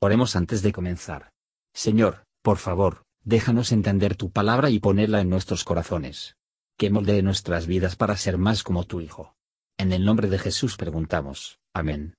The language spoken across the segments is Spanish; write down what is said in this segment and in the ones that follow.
Oremos antes de comenzar. Señor, por favor, déjanos entender tu palabra y ponerla en nuestros corazones. Que moldee nuestras vidas para ser más como tu Hijo. En el nombre de Jesús preguntamos. Amén.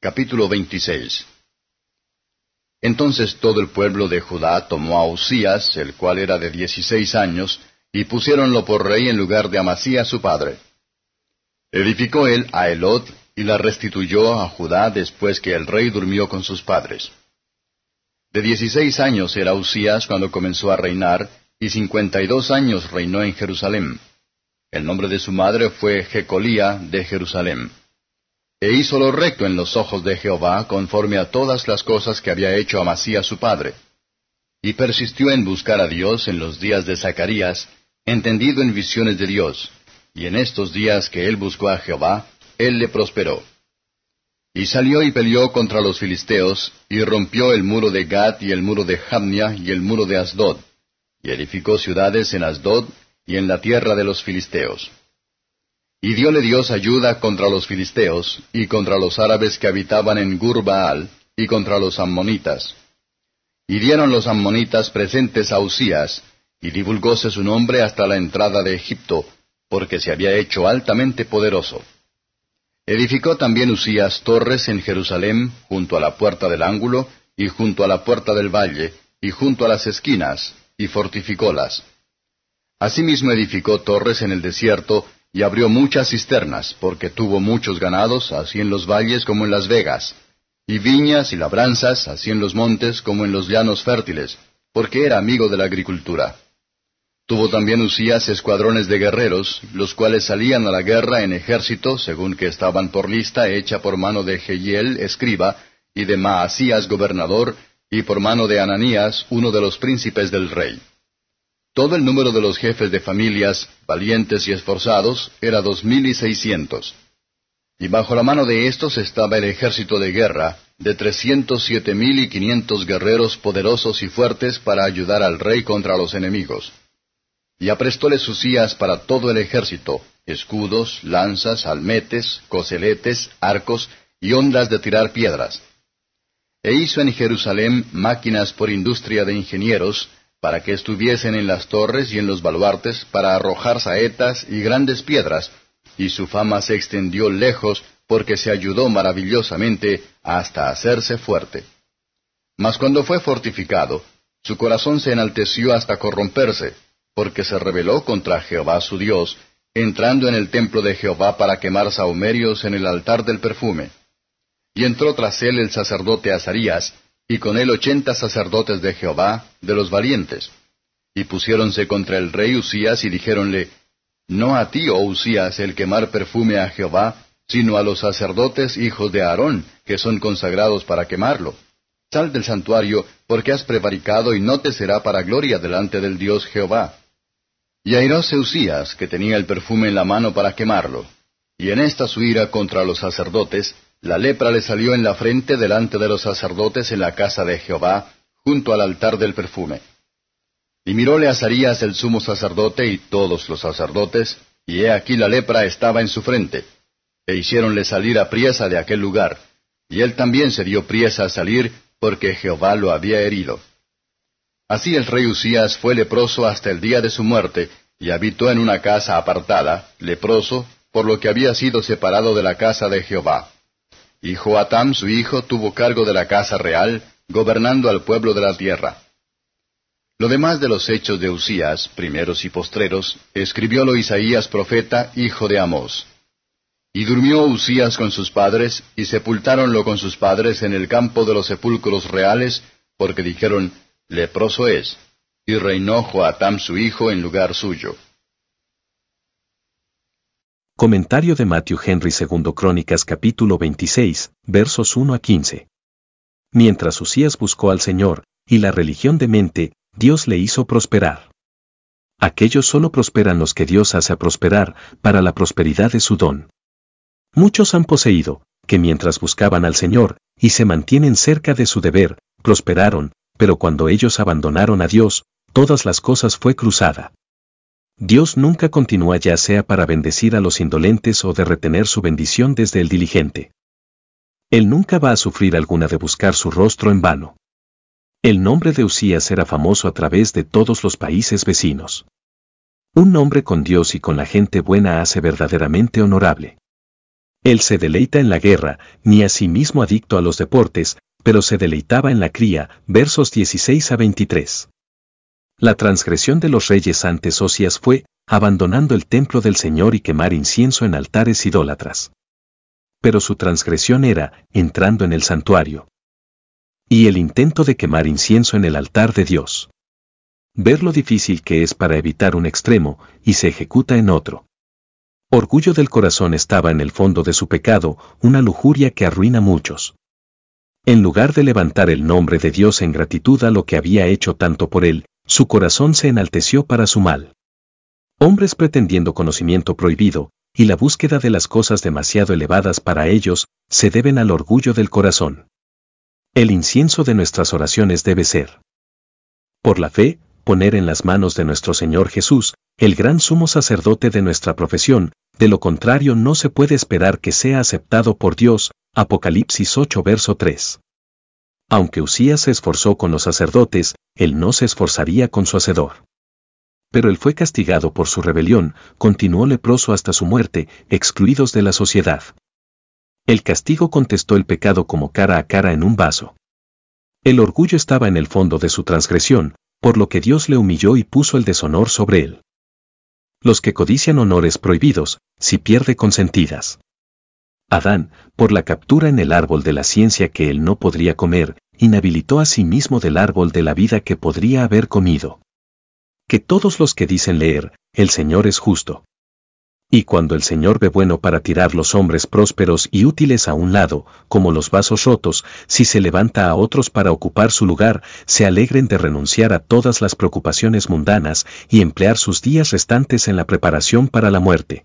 Capítulo 26 Entonces todo el pueblo de Judá tomó a Usías, el cual era de dieciséis años, y pusiéronlo por rey en lugar de Amasías su padre. Edificó él a Elot, y la restituyó a Judá después que el rey durmió con sus padres. De dieciséis años era Usías cuando comenzó a reinar, y cincuenta y dos años reinó en Jerusalén. El nombre de su madre fue Jecolía de Jerusalén. E hizo lo recto en los ojos de Jehová, conforme a todas las cosas que había hecho Amasías su padre. Y persistió en buscar a Dios en los días de Zacarías, entendido en visiones de Dios. Y en estos días que él buscó a Jehová, él le prosperó. Y salió y peleó contra los filisteos, y rompió el muro de Gad y el muro de Jamnia y el muro de Asdod, y edificó ciudades en Asdod y en la tierra de los filisteos. Y dióle Dios ayuda contra los filisteos, y contra los árabes que habitaban en Gurbaal, y contra los ammonitas. Y dieron los ammonitas presentes a Usías, y divulgóse su nombre hasta la entrada de Egipto, porque se había hecho altamente poderoso. Edificó también Usías torres en Jerusalén, junto a la puerta del ángulo, y junto a la puerta del valle, y junto a las esquinas, y fortificólas. Asimismo edificó torres en el desierto, y abrió muchas cisternas, porque tuvo muchos ganados, así en los valles como en las vegas, y viñas y labranzas, así en los montes como en los llanos fértiles, porque era amigo de la agricultura. Tuvo también Usías escuadrones de guerreros, los cuales salían a la guerra en ejército, según que estaban por lista hecha por mano de Jehiel, escriba, y de Maasías, gobernador, y por mano de Ananías, uno de los príncipes del rey. Todo el número de los jefes de familias, valientes y esforzados, era dos mil y seiscientos. Y bajo la mano de estos estaba el ejército de guerra, de trescientos siete mil y quinientos guerreros poderosos y fuertes para ayudar al rey contra los enemigos. Y aprestóle Usías para todo el ejército, escudos, lanzas, almetes, coseletes, arcos y ondas de tirar piedras. E hizo en Jerusalén máquinas por industria de ingenieros, para que estuviesen en las torres y en los baluartes para arrojar saetas y grandes piedras, y su fama se extendió lejos porque se ayudó maravillosamente hasta hacerse fuerte. Mas cuando fue fortificado, su corazón se enalteció hasta corromperse, porque se rebeló contra Jehová su Dios, entrando en el templo de Jehová para quemar sahumerios en el altar del perfume. Y entró tras él el sacerdote Azarías, y con él ochenta sacerdotes de Jehová, de los valientes. Y pusiéronse contra el rey Usías y dijéronle, No a ti, oh Usías, el quemar perfume a Jehová, sino a los sacerdotes hijos de Aarón, que son consagrados para quemarlo. Sal del santuario, porque has prevaricado y no te será para gloria delante del Dios Jehová. Y airóse Usías, que tenía el perfume en la mano para quemarlo. Y en esta su ira contra los sacerdotes, la lepra le salió en la frente delante de los sacerdotes en la casa de Jehová, junto al altar del perfume. Y miróle Azarías el sumo sacerdote y todos los sacerdotes, y he aquí la lepra estaba en su frente. E hiciéronle salir a priesa de aquel lugar, y él también se dio priesa a salir, porque Jehová lo había herido. Así el rey Usías fue leproso hasta el día de su muerte, y habitó en una casa apartada, leproso, por lo que había sido separado de la casa de Jehová. Y Joatam su hijo tuvo cargo de la casa real, gobernando al pueblo de la tierra. Lo demás de los hechos de Usías, primeros y postreros, escribiólo Isaías profeta, hijo de Amós. Y durmió Usías con sus padres, y sepultáronlo con sus padres en el campo de los sepulcros reales, porque dijeron, leproso es, y reinó Joatam su hijo en lugar suyo. Comentario de Matthew Henry II Crónicas capítulo 26, versos 1 a 15. Mientras Usías buscó al Señor, y la religión de mente, Dios le hizo prosperar. Aquellos solo prosperan los que Dios hace prosperar, para la prosperidad de su don. Muchos han poseído, que mientras buscaban al Señor, y se mantienen cerca de su deber, prosperaron, pero cuando ellos abandonaron a Dios, todas las cosas fue cruzada. Dios nunca continúa ya sea para bendecir a los indolentes o de retener su bendición desde el diligente. Él nunca va a sufrir alguna de buscar su rostro en vano. El nombre de Usías era famoso a través de todos los países vecinos. Un nombre con Dios y con la gente buena hace verdaderamente honorable. Él se deleita en la guerra, ni a sí mismo adicto a los deportes, pero se deleitaba en la cría, versos 16 a 23. La transgresión de los reyes antes Osias fue, abandonando el templo del Señor y quemar incienso en altares idólatras. Pero su transgresión era, entrando en el santuario. Y el intento de quemar incienso en el altar de Dios. Ver lo difícil que es para evitar un extremo, y se ejecuta en otro. Orgullo del corazón estaba en el fondo de su pecado, una lujuria que arruina muchos. En lugar de levantar el nombre de Dios en gratitud a lo que había hecho tanto por él, su corazón se enalteció para su mal. Hombres pretendiendo conocimiento prohibido, y la búsqueda de las cosas demasiado elevadas para ellos, se deben al orgullo del corazón. El incienso de nuestras oraciones debe ser. Por la fe, poner en las manos de nuestro Señor Jesús, el gran sumo sacerdote de nuestra profesión, de lo contrario no se puede esperar que sea aceptado por Dios, Apocalipsis 8 verso 3. Aunque Usías se esforzó con los sacerdotes, él no se esforzaría con su hacedor pero él fue castigado por su rebelión, continuó leproso hasta su muerte, excluidos de la sociedad. El castigo contestó el pecado como cara a cara en un vaso. El orgullo estaba en el fondo de su transgresión, por lo que Dios le humilló y puso el deshonor sobre él. Los que codician honores prohibidos, si pierde consentidas. Adán, por la captura en el árbol de la ciencia que él no podría comer, inhabilitó a sí mismo del árbol de la vida que podría haber comido que todos los que dicen leer, el Señor es justo. Y cuando el Señor ve bueno para tirar los hombres prósperos y útiles a un lado, como los vasos rotos, si se levanta a otros para ocupar su lugar, se alegren de renunciar a todas las preocupaciones mundanas y emplear sus días restantes en la preparación para la muerte.